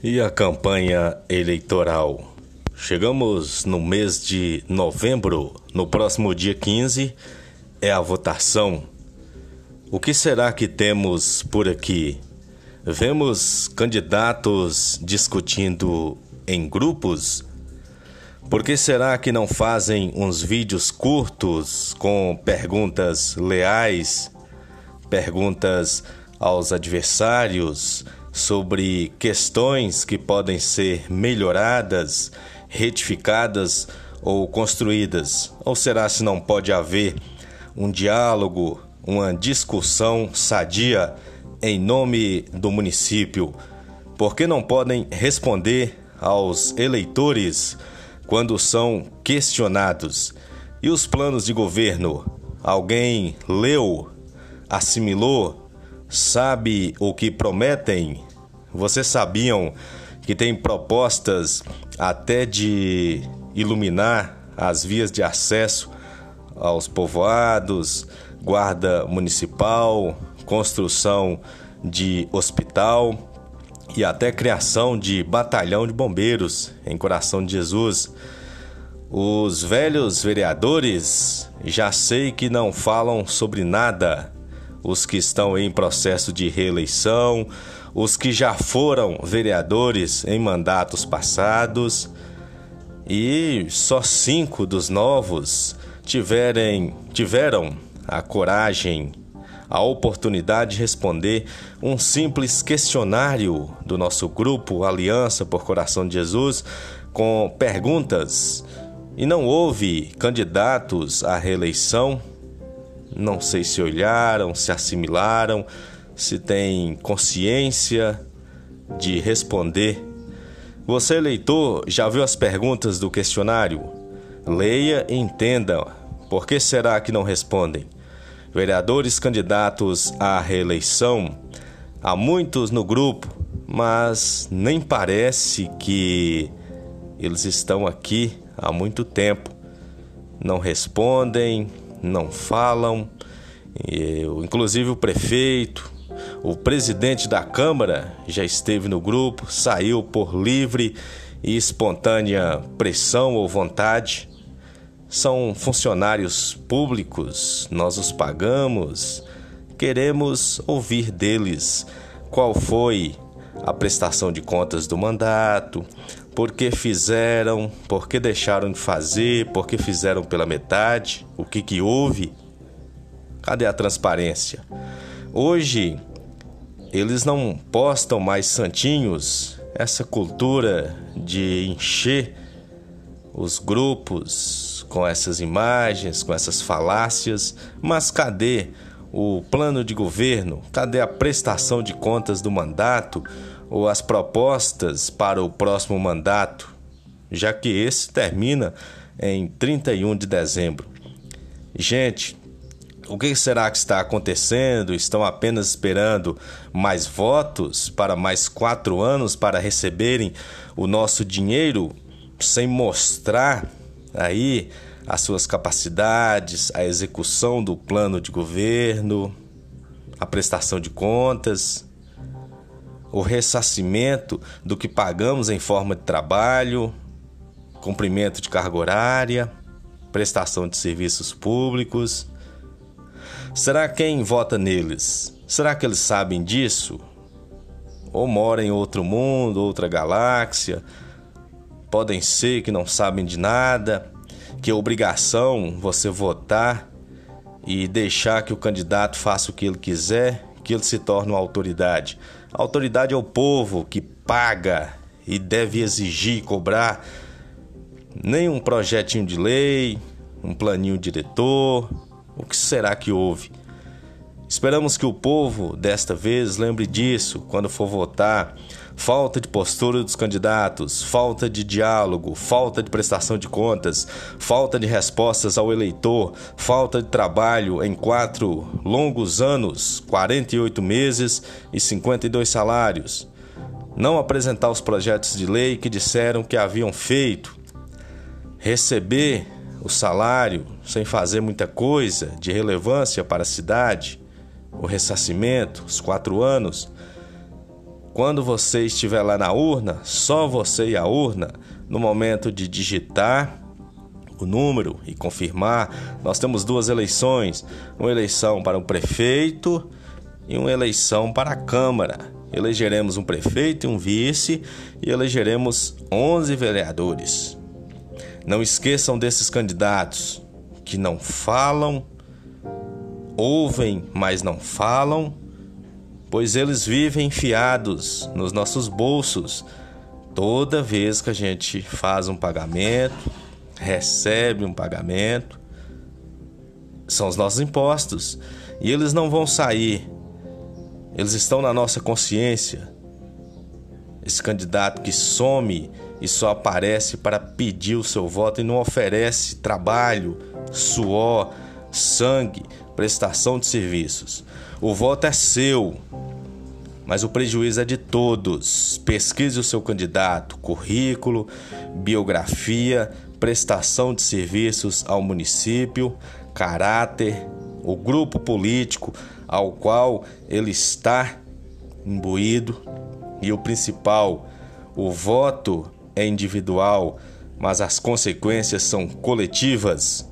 E a campanha eleitoral? Chegamos no mês de novembro, no próximo dia 15 é a votação. O que será que temos por aqui? Vemos candidatos discutindo em grupos? Por que será que não fazem uns vídeos curtos com perguntas leais, perguntas aos adversários? Sobre questões que podem ser melhoradas, retificadas ou construídas? Ou será se não pode haver um diálogo, uma discussão sadia em nome do município? Por que não podem responder aos eleitores quando são questionados? E os planos de governo? Alguém leu, assimilou, sabe o que prometem? Vocês sabiam que tem propostas até de iluminar as vias de acesso aos povoados, guarda municipal, construção de hospital e até criação de batalhão de bombeiros em Coração de Jesus. Os velhos vereadores já sei que não falam sobre nada. Os que estão em processo de reeleição, os que já foram vereadores em mandatos passados, e só cinco dos novos tiverem, tiveram a coragem, a oportunidade de responder um simples questionário do nosso grupo Aliança por Coração de Jesus com perguntas e não houve candidatos à reeleição. Não sei se olharam, se assimilaram, se tem consciência de responder. Você, leitor, já viu as perguntas do questionário? Leia e entenda. Por que será que não respondem? Vereadores candidatos à reeleição, há muitos no grupo, mas nem parece que eles estão aqui há muito tempo. Não respondem, não falam. Eu, inclusive o prefeito, o presidente da Câmara já esteve no grupo, saiu por livre e espontânea pressão ou vontade. São funcionários públicos, nós os pagamos. Queremos ouvir deles qual foi a prestação de contas do mandato, por que fizeram, por que deixaram de fazer, por que fizeram pela metade, o que, que houve. Cadê a transparência? Hoje eles não postam mais santinhos, essa cultura de encher os grupos com essas imagens, com essas falácias, mas cadê o plano de governo? Cadê a prestação de contas do mandato ou as propostas para o próximo mandato, já que esse termina em 31 de dezembro? Gente, o que será que está acontecendo? Estão apenas esperando mais votos para mais quatro anos para receberem o nosso dinheiro sem mostrar aí as suas capacidades, a execução do plano de governo, a prestação de contas, o ressarcimento do que pagamos em forma de trabalho, cumprimento de carga horária, prestação de serviços públicos Será quem vota neles? Será que eles sabem disso? Ou moram em outro mundo, outra galáxia? Podem ser que não sabem de nada, que é obrigação você votar e deixar que o candidato faça o que ele quiser, que ele se torne uma autoridade. A autoridade é o povo que paga e deve exigir, cobrar nem um projetinho de lei, um planinho diretor, o que será que houve? Esperamos que o povo, desta vez, lembre disso quando for votar. Falta de postura dos candidatos, falta de diálogo, falta de prestação de contas, falta de respostas ao eleitor, falta de trabalho em quatro longos anos, 48 meses e 52 salários. Não apresentar os projetos de lei que disseram que haviam feito. Receber o salário sem fazer muita coisa de relevância para a cidade, o ressarcimento, os quatro anos. quando você estiver lá na urna, só você e a urna, no momento de digitar o número e confirmar, nós temos duas eleições: uma eleição para o prefeito e uma eleição para a Câmara. Elegeremos um prefeito e um vice e elegeremos 11 vereadores. Não esqueçam desses candidatos que não falam, ouvem, mas não falam, pois eles vivem enfiados nos nossos bolsos. Toda vez que a gente faz um pagamento, recebe um pagamento, são os nossos impostos. E eles não vão sair. Eles estão na nossa consciência. Esse candidato que some e só aparece para pedir o seu voto e não oferece trabalho, suor, sangue, prestação de serviços. O voto é seu, mas o prejuízo é de todos. Pesquise o seu candidato, currículo, biografia, prestação de serviços ao município, caráter, o grupo político, ao qual ele está imbuído. E o principal, o voto é individual, mas as consequências são coletivas.